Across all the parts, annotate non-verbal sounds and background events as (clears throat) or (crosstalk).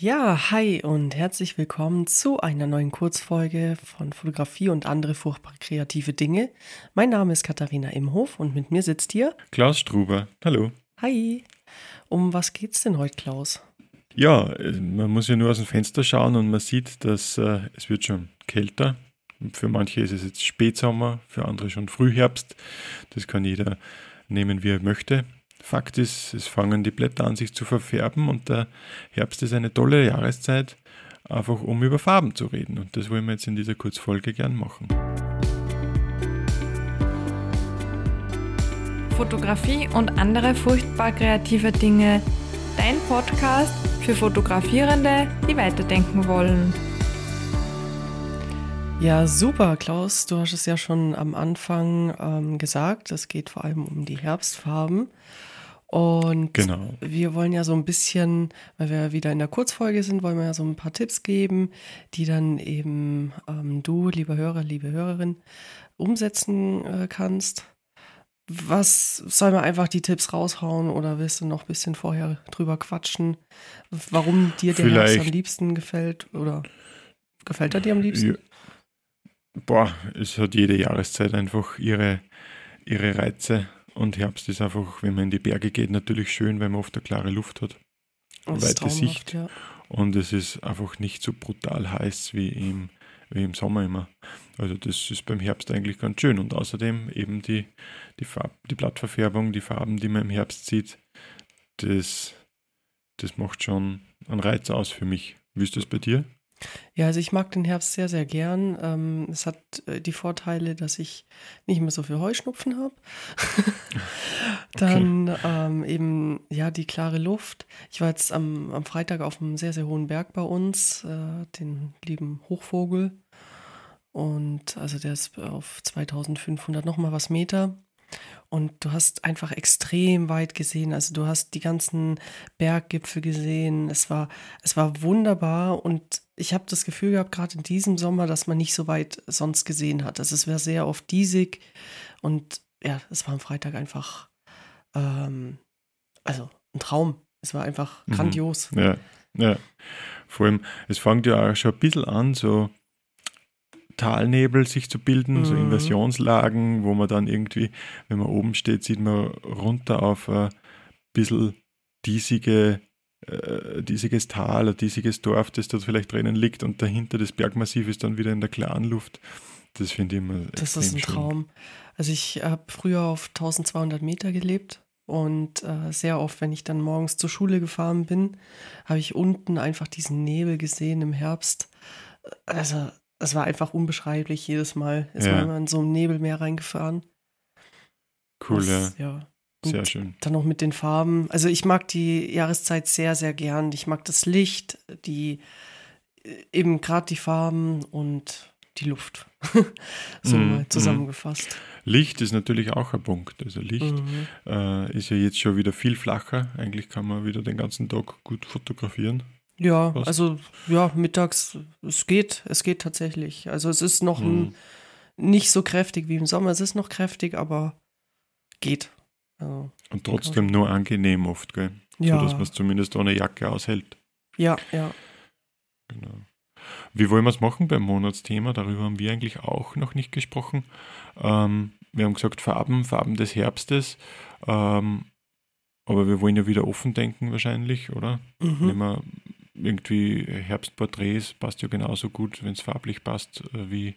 Ja, hi und herzlich willkommen zu einer neuen Kurzfolge von Fotografie und andere furchtbar kreative Dinge. Mein Name ist Katharina Imhof und mit mir sitzt hier Klaus Struber. Hallo. Hi. Um was geht's denn heute, Klaus? Ja, man muss ja nur aus dem Fenster schauen und man sieht, dass äh, es wird schon kälter. Für manche ist es jetzt Spätsommer, für andere schon Frühherbst. Das kann jeder nehmen, wie er möchte. Fakt ist, es fangen die Blätter an sich zu verfärben und der Herbst ist eine tolle Jahreszeit, einfach um über Farben zu reden. Und das wollen wir jetzt in dieser Kurzfolge gern machen. Fotografie und andere furchtbar kreative Dinge. Dein Podcast für Fotografierende, die weiterdenken wollen. Ja, super, Klaus. Du hast es ja schon am Anfang ähm, gesagt. Es geht vor allem um die Herbstfarben. Und genau. wir wollen ja so ein bisschen, weil wir wieder in der Kurzfolge sind, wollen wir ja so ein paar Tipps geben, die dann eben ähm, du, lieber Hörer, liebe Hörerin, umsetzen äh, kannst. Was soll man einfach die Tipps raushauen oder willst du noch ein bisschen vorher drüber quatschen, warum dir der Vielleicht. Herbst am liebsten gefällt oder gefällt er dir am liebsten? Ja. Boah, es hat jede Jahreszeit einfach ihre, ihre Reize. Und Herbst ist einfach, wenn man in die Berge geht, natürlich schön, weil man oft eine klare Luft hat. Das ist weite Sicht. Ja. Und es ist einfach nicht so brutal heiß wie im, wie im Sommer immer. Also das ist beim Herbst eigentlich ganz schön. Und außerdem eben die, die, Farb, die Blattverfärbung, die Farben, die man im Herbst sieht, das, das macht schon einen Reiz aus für mich. Wie ist das bei dir? Ja, also ich mag den Herbst sehr, sehr gern. Ähm, es hat äh, die Vorteile, dass ich nicht mehr so viel Heuschnupfen habe. (laughs) Dann ähm, eben, ja, die klare Luft. Ich war jetzt am, am Freitag auf einem sehr, sehr hohen Berg bei uns, äh, den lieben Hochvogel. Und also der ist auf 2500 nochmal was Meter. Und du hast einfach extrem weit gesehen. Also du hast die ganzen Berggipfel gesehen. Es war, es war wunderbar. Und ich habe das Gefühl gehabt, gerade in diesem Sommer, dass man nicht so weit sonst gesehen hat. Also es wäre sehr oft diesig. Und ja, es war am Freitag einfach, ähm, also ein Traum. Es war einfach Mhm. grandios. Ja, ja. Vor allem, es fängt ja auch schon ein bisschen an, so Talnebel sich zu bilden, so Mhm. Inversionslagen, wo man dann irgendwie, wenn man oben steht, sieht man runter auf ein bisschen diesige, äh, diesiges Tal, ein diesiges Dorf, das dort vielleicht drinnen liegt und dahinter das Bergmassiv ist dann wieder in der klaren Luft. Das finde ich immer Das ist ein schön. Traum. Also ich habe früher auf 1200 Meter gelebt und äh, sehr oft, wenn ich dann morgens zur Schule gefahren bin, habe ich unten einfach diesen Nebel gesehen im Herbst. Also es war einfach unbeschreiblich jedes Mal. Ist Ja. man immer in so ein Nebelmeer reingefahren. Cool, ja. Das- ja. Sehr Und schön. Dann noch mit den Farben. Also ich mag die Jahreszeit sehr, sehr gern. Ich mag das Licht, die äh, eben gerade die Farben und die Luft. (laughs) so Mhm, mal mhm. zusammengefasst. Licht ist natürlich auch ein Punkt. Also Licht Mhm. äh, ist ja jetzt schon wieder viel flacher. Eigentlich kann man wieder den ganzen Tag gut fotografieren. Ja, Was? also ja, mittags, es geht, es geht tatsächlich. Also es ist noch Mhm. ein, nicht so kräftig wie im Sommer, es ist noch kräftig, aber geht. Also, Und trotzdem nur angenehm oft, gell? ja, So dass man es zumindest ohne Jacke aushält. ja, ja. Genau. Wie wollen wir es machen beim Monatsthema? Darüber haben wir eigentlich auch noch nicht gesprochen. Ähm, wir haben gesagt, Farben, Farben des Herbstes. Ähm, aber wir wollen ja wieder offen denken wahrscheinlich, oder? Mhm. Nehmen wir irgendwie Herbstporträts, passt ja genauso gut, wenn es farblich passt, äh, wie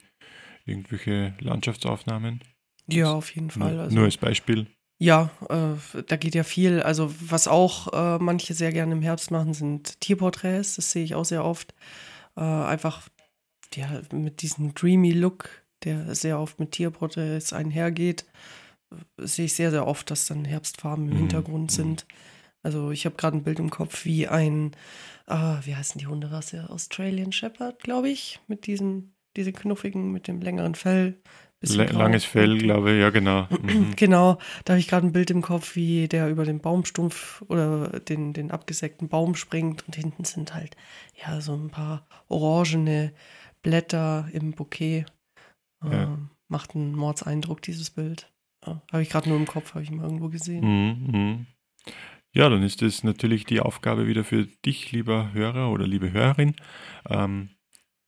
irgendwelche Landschaftsaufnahmen. Ja, auf jeden Fall. Nur, Also, nur als Beispiel. ja, äh, da geht ja viel. Also was auch äh, manche sehr gerne im Herbst machen, sind Tierporträts. Das sehe ich auch sehr oft. Äh, einfach ja, mit diesem dreamy Look, der sehr oft mit Tierporträts einhergeht, äh, sehe ich sehr, sehr oft, dass dann Herbstfarben im Mhm, Hintergrund mhm. Also ich habe gerade ein Bild im Kopf, wie ein, ah, wie heißen die Hunderasse? Australian Shepherd, glaube ich, mit diesen, diese knuffigen, mit dem längeren Fell. La- grau. langes Fell, glaube ich, ja genau. (clears throat) Mhm. Genau, da habe ich gerade ein Bild im Kopf, wie der über den Baumstumpf oder den, den abgesägten Baum springt und hinten sind halt ja so ein paar orangene Blätter im Bouquet. Ja. Ähm, macht einen Mordseindruck, dieses Bild. Ja, habe ich gerade nur im Kopf, habe ich mal irgendwo gesehen. Mhm, mhm. Ja, dann ist es natürlich die Aufgabe wieder für dich, lieber Hörer oder liebe Hörerin, ähm,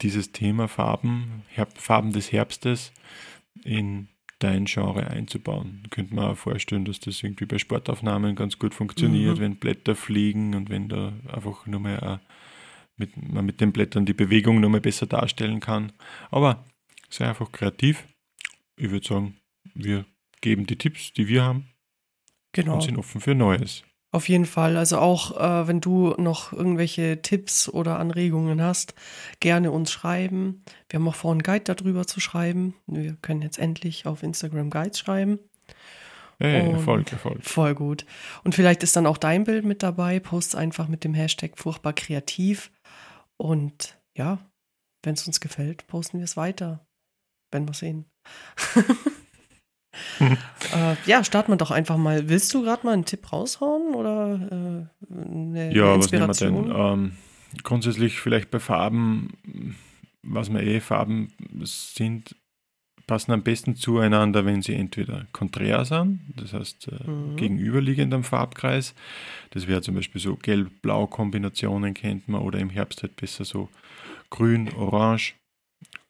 dieses Thema Farben, Herb Farben des Herbstes in dein Genre einzubauen. Könnte man auch vorstellen, dass das irgendwie bei Sportaufnahmen ganz gut funktioniert, mhm. wenn Blätter fliegen und wenn da einfach nur mal mit, man mit den Blättern die Bewegung noch mal besser darstellen kann. Aber sei einfach kreativ. Ich würde sagen, wir geben die Tipps, die wir haben genau. und sind offen für Neues. Auf jeden Fall. Also auch äh, wenn du noch irgendwelche Tipps oder Anregungen hast, gerne uns schreiben. Wir haben auch vor, einen Guide darüber zu schreiben. Wir können jetzt endlich auf Instagram Guides schreiben. Hey, Erfolg, Erfolg. Voll gut. Und vielleicht ist dann auch dein Bild mit dabei. Post einfach mit dem Hashtag furchtbar kreativ. Und ja, wenn es uns gefällt, posten wir es weiter. Wenn wir sehen. (laughs) (laughs) äh, ja, starten wir doch einfach mal. Willst du gerade mal einen Tipp raushauen oder äh, eine, ja, was nehmen wir denn? Ähm, grundsätzlich vielleicht bei Farben, was wir eh Farben sind, passen am besten zueinander, wenn sie entweder konträr sind, das heißt äh, mhm. gegenüberliegend am Farbkreis. Das wäre zum Beispiel so Gelb-Blau-Kombinationen kennt man oder im Herbst halt besser so Grün-Orange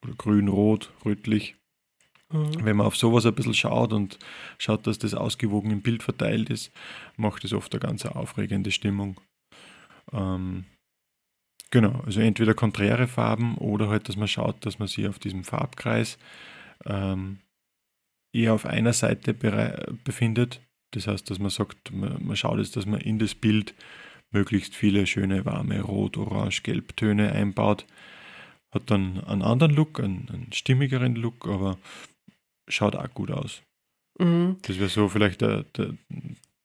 oder Grün-Rot, rötlich. Mhm. Wenn man auf sowas ein bisschen schaut und schaut, dass das ausgewogen im Bild verteilt ist, macht es oft eine ganz aufregende Stimmung. Ähm, genau, also entweder konträre Farben oder halt, dass man schaut, dass man sich auf diesem Farbkreis ähm, eher auf einer Seite befindet. Das heißt, dass man sagt, man, man schaut jetzt, dass man in das Bild möglichst viele schöne, warme Rot-, Orange-, Gelbtöne einbaut. Hat dann einen anderen Look, einen, einen stimmigeren Look, aber schaut auch gut aus. Mhm. Das wäre so vielleicht der, der,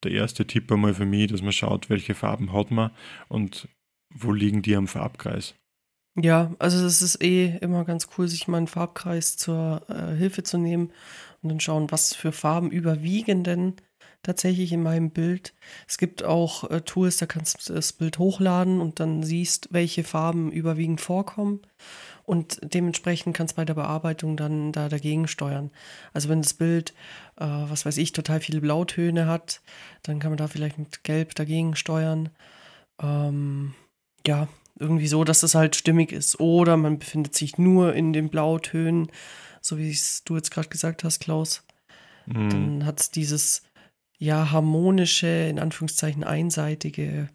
der erste Tipp einmal für mich, dass man schaut, welche Farben hat man und wo liegen die am Farbkreis. Ja, also es ist eh immer ganz cool, sich mal einen Farbkreis zur äh, Hilfe zu nehmen und dann schauen, was für Farben überwiegen denn tatsächlich in meinem Bild. Es gibt auch äh, Tools, da kannst du das Bild hochladen und dann siehst, welche Farben überwiegend vorkommen und dementsprechend kannst du bei der Bearbeitung dann da dagegen steuern. Also wenn das Bild, äh, was weiß ich, total viele Blautöne hat, dann kann man da vielleicht mit Gelb dagegen steuern. Ähm, ja, irgendwie so, dass das halt stimmig ist. Oder man befindet sich nur in den Blautönen, so wie es du jetzt gerade gesagt hast, Klaus. Mhm. Dann hat es dieses ja harmonische, in Anführungszeichen einseitige,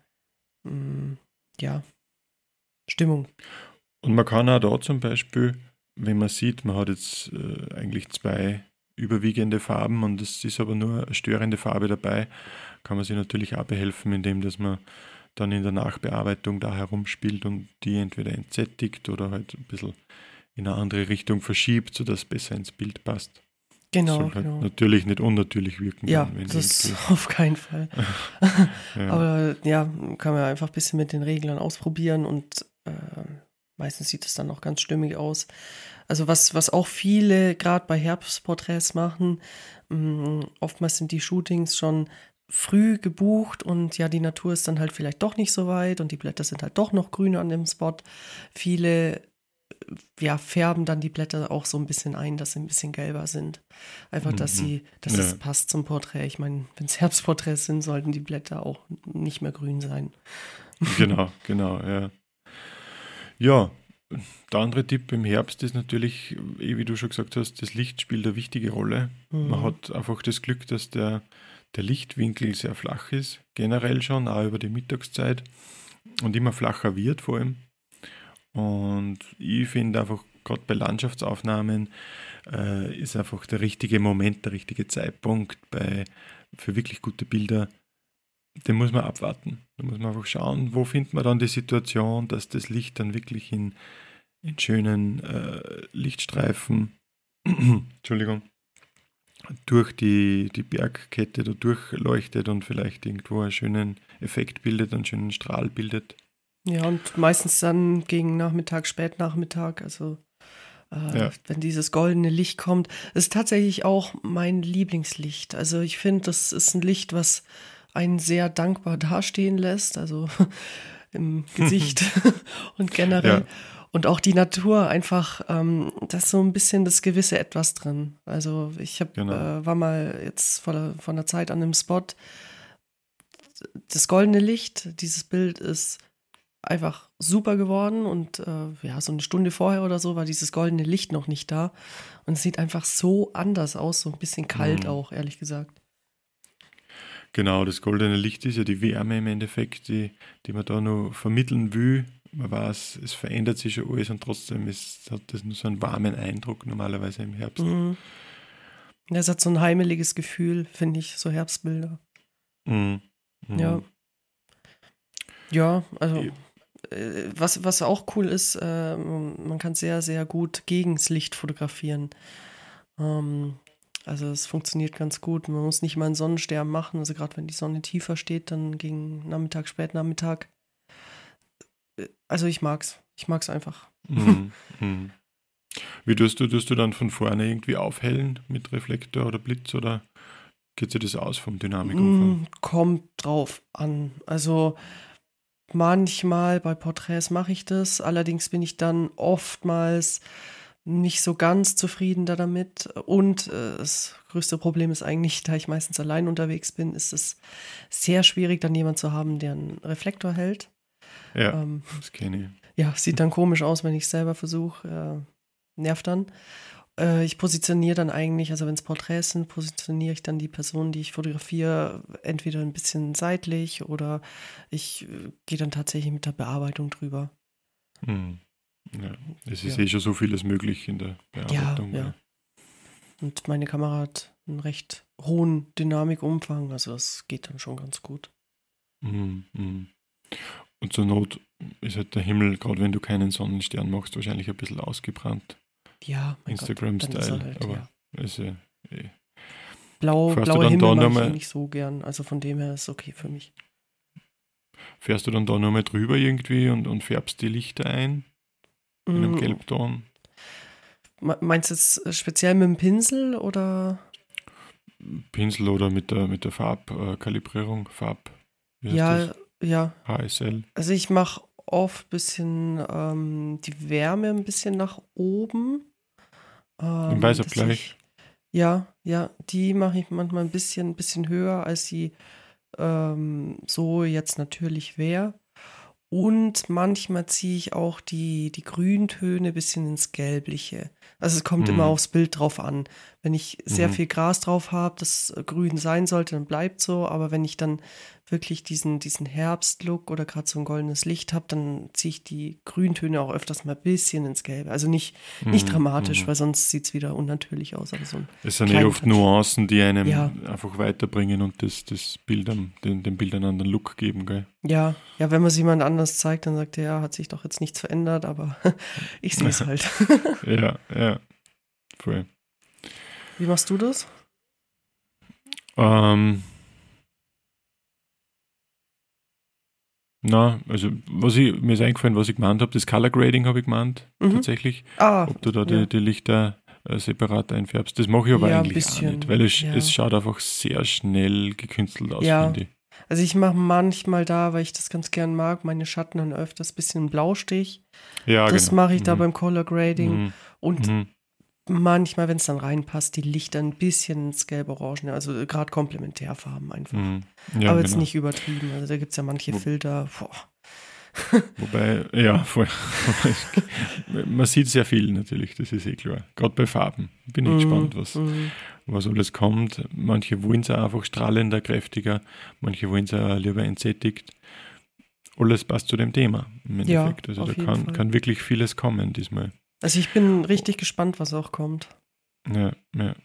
mh, mm, ja, Stimmung. Und man kann auch da zum Beispiel, wenn man sieht, man hat jetzt äh, eigentlich zwei überwiegende Farben und es ist aber nur eine störende Farbe dabei, kann man sich natürlich auch behelfen, indem dass man dann in der Nachbearbeitung da herumspielt und die entweder entsättigt oder halt ein bisschen in eine andere Richtung verschiebt, sodass es besser ins Bild passt. Genau. Soll halt genau. natürlich nicht unnatürlich wirken. Ja, das irgendwie. (laughs) auf keinen Fall. (laughs) ja. Aber ja, kann man einfach ein bisschen mit den Reglern ausprobieren und äh, Meistens sieht es dann auch ganz stimmig aus. Also was, was auch viele gerade bei Herbstporträts machen, mh, mm, oftmals sind die Shootings schon früh gebucht und ja, die Natur ist dann halt vielleicht doch nicht so weit und die Blätter sind halt doch noch grün an dem Spot. Viele ja, färben dann die Blätter auch so ein bisschen ein, dass sie ein bisschen gelber sind. Einfach, dass mhm. sie, dass ja. es passt zum Porträt. Ich meine, wenn es Herbstporträts sind, sollten die Blätter auch nicht mehr grün sein. Genau, genau, ja. Ja, der andere Tipp im Herbst ist natürlich, eh wie du schon gesagt hast, das Licht spielt eine wichtige Rolle. Mhm. Man hat einfach das Glück, dass der, der Lichtwinkel sehr flach ist, generell schon, auch über die Mittagszeit und immer flacher wird vor allem. Und ich finde einfach, gerade bei Landschaftsaufnahmen äh, ist einfach der richtige Moment, der richtige Zeitpunkt bei, für wirklich gute Bilder den muss man abwarten. Da muss man einfach schauen, wo findet man dann die Situation, dass das Licht dann wirklich in, in schönen äh, Lichtstreifen, (clears throat) Entschuldigung, durch die, die Bergkette da durchleuchtet und vielleicht irgendwo einen schönen Effekt bildet, einen schönen Strahl bildet. Ja, und meistens dann gegen Nachmittag, Spätnachmittag, also äh, ja. wenn dieses goldene Licht kommt. Ist tatsächlich auch mein Lieblingslicht. Also ich finde, das ist ein Licht, was einen sehr dankbar dastehen lässt, also (laughs) im Gesicht (laughs) und generell. Ja. Und auch die Natur einfach, ähm, da ist so ein bisschen das gewisse Etwas drin. Also ich hab, genau. äh, war mal jetzt vor, vor einer Zeit an einem Spot, das goldene Licht, dieses Bild ist einfach super geworden und äh, ja, so eine Stunde vorher oder so war dieses goldene Licht noch nicht da und es sieht einfach so anders aus, so ein bisschen kalt Mhm. auch, ehrlich gesagt. Genau, das goldene Licht ist ja die Wärme im Endeffekt, die, die man da noch vermitteln will. Man weiß, es verändert sich schon alles und trotzdem ist, hat das nur so einen warmen Eindruck normalerweise im Herbst. Mhm. Ja, Es hat so ein heimeliges Gefühl, finde ich, so Herbstbilder. Mhm. Mhm. Ja. Ja, also äh, was, was auch cool ist, äh, man kann sehr, sehr gut gegen das Licht fotografieren. Ähm, also es funktioniert ganz gut. Man muss nicht mal einen Sonnensterben machen. Also gerade wenn die Sonne tiefer steht, dann gegen Nachmittag, Spätnachmittag. Äh, Also ich mag's. Ich mag's einfach. Mhm. (laughs) Mhm. Wie tust du, tust du dann von vorne irgendwie aufhellen mit Reflektor oder Blitz oder geht sich das aus vom Dynamikumfang? Mm, kommt drauf an. Also manchmal bei Porträts mache ich das, allerdings bin ich dann oftmals nicht so ganz zufrieden da damit. Und äh, das größte Problem ist eigentlich, da ich meistens allein unterwegs bin, ist es sehr schwierig, dann jemand zu haben, der einen Reflektor hält. Ja, Ähm, das kenne ich. ja, sieht dann komisch aus, wenn ich es selber versuche. Äh, nervt dann. Äh, ich positioniere dann eigentlich, also wenn es Porträts sind, positioniere ich dann die Person, die ich fotografiere, entweder ein bisschen seitlich oder ich äh, gehe dann tatsächlich mit der Bearbeitung drüber. Mhm. Ja, es ist Ja. eh schon so vieles möglich in der Ja, Bearbeitung. ja. Und meine Kamera hat einen recht hohen Dynamikumfang, also das geht dann schon ganz gut. Mhm, mhm. Und zur Not ist halt der Himmel, gerade wenn du keinen Sonnenstern machst, wahrscheinlich ein bisschen ausgebrannt. Ja, Instagram-Style, halt, aber- ja. Ist ja, eh. Blau, Fährst du blaue dann Himmel da mag ich nicht so gern, also von dem her ist es okay für mich. Fährst du dann da nochmal drüber irgendwie und, und färbst die Lichter ein in einem Mm, Gelbton? Me- Meinst du jetzt äh, speziell mit dem Pinsel oder? Pinsel oder mit der, mit der Farbkalibrierung, Farb, wie heißt Ja, das? ja. HSL. Also ich mache oft ein bisschen ähm, die Wärme ein bisschen nach oben. Ähm, Weißabgleich? dass ich- Ja, ja, die mache ich manchmal ein bisschen, bisschen höher, als sie ähm, so jetzt natürlich wäre. Und manchmal ziehe ich auch die, die Grüntöne ein bisschen ins Gelbliche. Also es kommt Mhm. immer aufs Bild drauf an. Wenn ich sehr Mhm. viel Gras drauf habe, das grün sein sollte, dann bleibt so. Aber wenn ich dann wirklich diesen, diesen Herbstlook oder gerade so ein goldenes Licht habe, dann ziehe ich die Grüntöne auch öfters mal ein bisschen ins Gelbe. Also nicht, nicht Mhm, dramatisch, mhm. weil sonst sieht es wieder unnatürlich aus. Aber so ein, Es sind eh kleinen oft. Nuancen, die einem Ja. einfach weiterbringen und das, das Bild am, den, den Bildern einen anderen Look geben, gell? ja, ja, wenn man es jemand anders zeigt, dann sagt er, ja, hat sich doch jetzt nichts verändert, aber (laughs) ich sehe es (laughs) halt. Ja, ja. Voll. Wie machst du das? Ähm, na, also was ich, mir ist eingefallen, was ich gemeint habe, das Color Grading habe ich gemeint, Mhm. tatsächlich. Ah, Ob du da ja. die, die Lichter äh, separat einfärbst. Das mache ich aber Ja, eigentlich auch bisschen, nicht, weil es, ja. es schaut einfach sehr schnell gekünstelt aus, Ja. finde ich. Also ich mache manchmal da, weil ich das ganz gern mag, meine Schatten dann öfters ein bisschen Blaustich. Ja, das genau. mache ich da Mhm. beim Color Grading. Mhm. Und Mhm. Manchmal, wenn es dann reinpasst, die Lichter ein bisschen ins Gelb-Orange. Also gerade Komplementärfarben einfach. Mhm. Ja, Aber jetzt genau. nicht übertrieben. Also da gibt es ja manche Wo- Filter. Boah. (laughs) Wobei, ja, (laughs) voll. Man sieht sehr viel natürlich, das ist eh klar. Gerade bei Farben. Bin ich Mhm, gespannt, was, mhm. was alles kommt. Manche wollen es einfach strahlender, kräftiger, manche wollen es lieber entsättigt. Alles passt zu dem Thema im Ja, Endeffekt. also auf da kann, Fall. kann wirklich vieles kommen diesmal. Also ich bin richtig gespannt, was auch kommt. Ja, ja.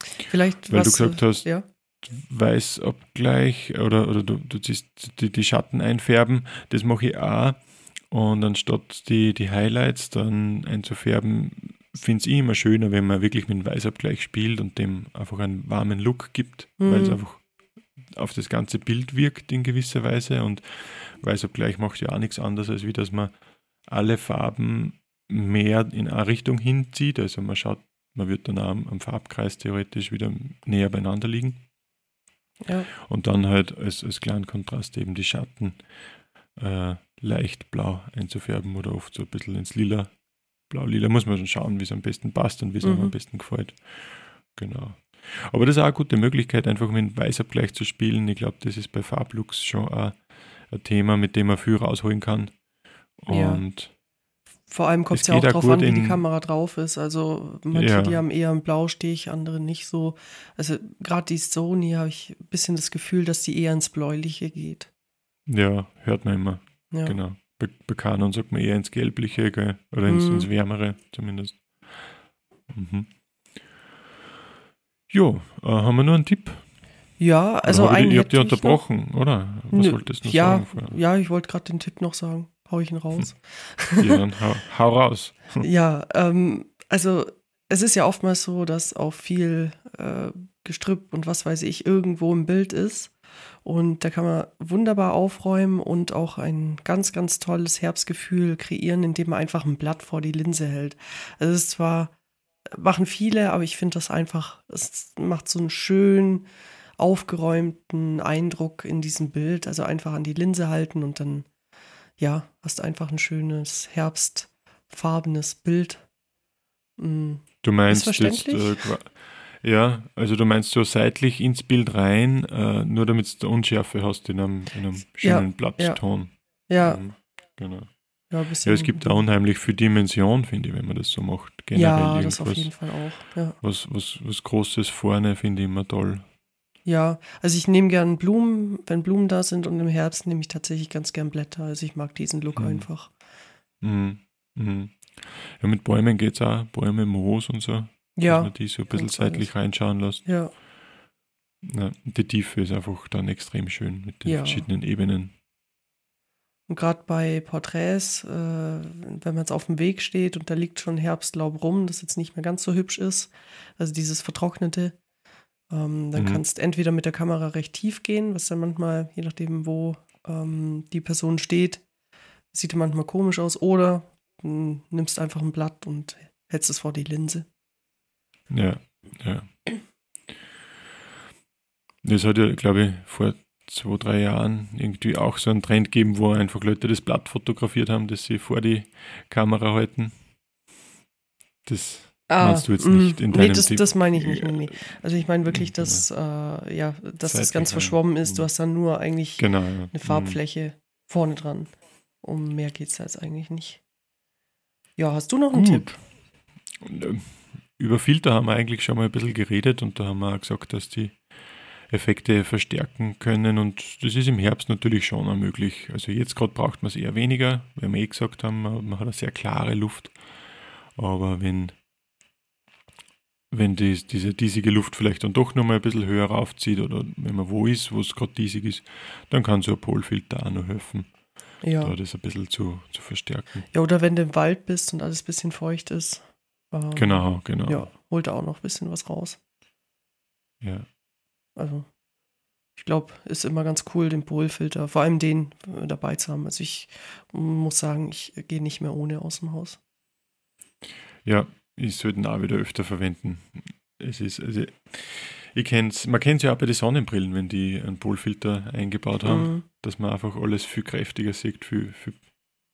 Vielleicht Weil was, du gesagt hast, ja. Weißabgleich oder, oder du, du ziehst die, die Schatten einfärben, das mache ich auch. Und anstatt die, die Highlights dann einzufärben, finde ich immer schöner, wenn man wirklich mit dem Weißabgleich spielt und dem einfach einen warmen Look gibt, weil es Mhm. einfach auf das ganze Bild wirkt in gewisser Weise. Und Weißabgleich macht ja auch nichts anderes, als wie dass man alle Farben mehr in eine Richtung hinzieht. Also man schaut, man wird dann auch am, am Farbkreis theoretisch wieder näher beieinander liegen. Ja. Und dann halt als, als kleinen Kontrast eben die Schatten äh, leicht blau einzufärben oder oft so ein bisschen ins Lila. Blau-Lila muss man schon schauen, wie es am besten passt und wie es einem Mhm. am besten gefällt. Genau. Aber das ist auch eine gute Möglichkeit, einfach mit Weißabgleich zu spielen. Ich glaube, das ist bei Farblux schon ein, ein, Thema, mit dem man viel rausholen kann. Und ja. Vor allem kommt es ja auch darauf an, wie die Kamera drauf ist. Also manche, ja. die haben eher einen Blaustich, andere nicht so. Also gerade die Sony habe ich ein bisschen das Gefühl, dass die eher ins Bläuliche geht. Ja, hört man immer. Ja. Genau. Bei, bei Canon sagt man eher ins Gelbliche gell? oder ins, mhm. ins Wärmere zumindest. Mhm. Jo, äh, haben wir nur einen Tipp? Ja, also oder eigentlich. Ihr habt ja unterbrochen, noch? oder? Was Nö, wolltest du ja, sagen? Vorher? Ja, ich wollte gerade den Tipp noch sagen. Hau ich ihn raus. (laughs) ja, dann hau, hau raus. (laughs) ja, ähm, also es ist ja oftmals so, dass auch viel äh, Gestrüpp und was weiß ich irgendwo im Bild ist. Und da kann man wunderbar aufräumen und auch ein ganz, ganz tolles Herbstgefühl kreieren, indem man einfach ein Blatt vor die Linse hält. Also es ist zwar, machen viele, aber ich finde das einfach, es macht so einen schönen, aufgeräumten Eindruck in diesem Bild. Also einfach an die Linse halten und dann, ja, hast einfach ein schönes herbstfarbenes Bild. Mhm. Du meinst jetzt, äh, ja, also du meinst so seitlich ins Bild rein, äh, nur damit du Unschärfe hast in einem, in einem schönen ja, Blattton. Ja. Mhm, genau. Ja, ja, es gibt da unheimlich viel Dimension, finde ich, wenn man das so macht. Generell ja, das auf jeden Fall auch. Ja. Was, was, was Großes vorne finde ich immer toll. Ja, also ich nehme gern Blumen, wenn Blumen da sind und im Herbst nehme ich tatsächlich ganz gern Blätter. Also ich mag diesen Look mhm. einfach. Mhm. Mhm. Ja, mit Bäumen geht es auch. Bäume, Moos und so. Ja. Dass man die so ein bisschen seitlich reinschauen lässt. Ja. ja. Die Tiefe ist einfach dann extrem schön mit den ja. verschiedenen Ebenen. Und gerade bei Porträts, äh, wenn man jetzt auf dem Weg steht und da liegt schon Herbstlaub rum, das jetzt nicht mehr ganz so hübsch ist, also dieses vertrocknete, ähm, dann mhm. kannst entweder mit der Kamera recht tief gehen, was dann manchmal, je nachdem, wo ähm, die Person steht, sieht manchmal komisch aus, oder hm, nimmst einfach ein Blatt und hältst es vor die Linse. Ja, ja. Es hat ja, glaube ich, vor zwei, drei Jahren irgendwie auch so einen Trend gegeben, wo einfach Leute das Blatt fotografiert haben, das sie vor die Kamera halten. Das ah, meinst du jetzt nicht in deinem Nee, das, das meine ich nicht. Nee. Also ich meine wirklich, dass, genau. äh, ja, dass das ganz verschwommen ist. Du hast dann nur eigentlich genau, eine mhm. Farbfläche mhm. vorne dran. Um mehr geht es da jetzt eigentlich nicht. Ja, hast du noch einen Gut. Tipp? Über Filter haben wir eigentlich schon mal ein bisschen geredet und da haben wir auch gesagt, dass die Effekte verstärken können und das ist im Herbst natürlich schon auch möglich. Also jetzt gerade braucht man es eher weniger, weil wir eh gesagt haben, man hat eine sehr klare Luft. Aber wenn, wenn die, diese diesige Luft vielleicht dann doch nochmal ein bisschen höher raufzieht oder wenn man wo ist, wo es gerade diesig ist, dann kann so ein Polfilter auch noch helfen, ja. da das ein bisschen zu, zu verstärken. Ja, oder wenn du im Wald bist und alles ein bisschen feucht ist. Ähm, genau, genau. Ja, holt da auch noch ein bisschen was raus. Ja. Also, ich glaube, ist immer ganz cool, den Polfilter, vor allem den äh, dabei zu haben. Also ich muss sagen, ich gehe nicht mehr ohne aus dem Haus. Ja, ich sollte ihn auch wieder öfter verwenden. Es ist, also, ich kenn's, man kennt es ja auch bei den Sonnenbrillen, wenn die einen Polfilter eingebaut haben, mhm. dass man einfach alles viel kräftiger sieht, viel, viel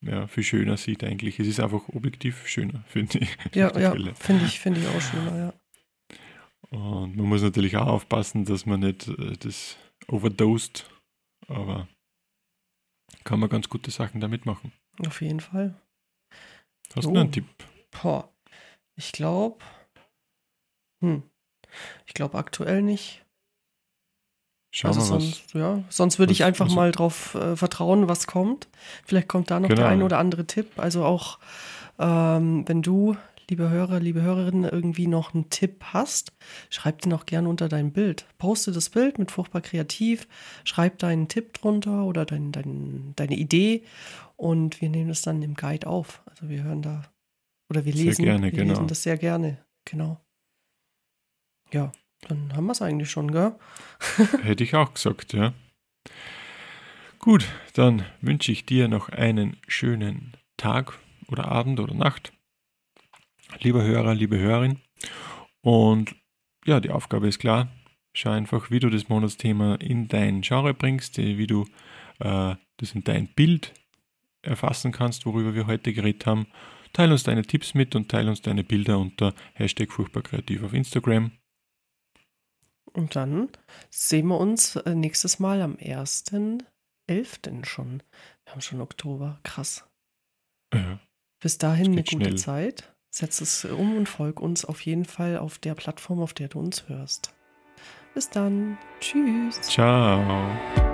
ja, viel schöner sieht eigentlich. Es ist einfach objektiv schöner, (laughs) finde ich. Ja, ja finde ich, find ich auch schöner, ja. Und man muss natürlich auch aufpassen, dass man nicht äh, das overdosed, aber kann man ganz gute Sachen damit machen. Auf jeden Fall. Hast du noch einen Tipp? Boah, ich glaube, hm, ich glaube aktuell nicht. Schauen also wir sonst, was, ja, sonst würde ich einfach mal drauf äh, vertrauen, was kommt. Vielleicht kommt da noch genau. der ein oder andere Tipp. Also auch, ähm, wenn du, liebe Hörer, liebe Hörerinnen, irgendwie noch einen Tipp hast, schreib den auch gerne unter dein Bild. Poste das Bild mit Fruchtbar Kreativ, schreib deinen Tipp drunter oder dein, dein, deine Idee und wir nehmen das dann im Guide auf. Also wir hören da oder wir lesen, gerne, wir genau. lesen das sehr gerne. Genau. Ja. Dann haben wir es eigentlich schon, gell? (laughs) Hätte ich auch gesagt, ja. Gut, dann wünsche ich dir noch einen schönen Tag oder Abend oder Nacht. Lieber Hörer, liebe Hörerin. Und ja, die Aufgabe ist klar. Schau einfach, wie du das Monatsthema in dein Genre bringst, wie du äh, das in dein Bild erfassen kannst, worüber wir heute geredet haben. Teil uns deine Tipps mit und teile uns deine Bilder unter Hashtag furchtbar kreativ auf Instagram. Und dann sehen wir uns äh, nächstes Mal am 1.11. schon. Wir haben schon Oktober. Krass. Ja. Bis dahin eine gute schnell. Zeit. Setz es um und folg uns auf jeden Fall auf der Plattform, auf der du uns hörst. Bis dann. Tschüss. Ciao.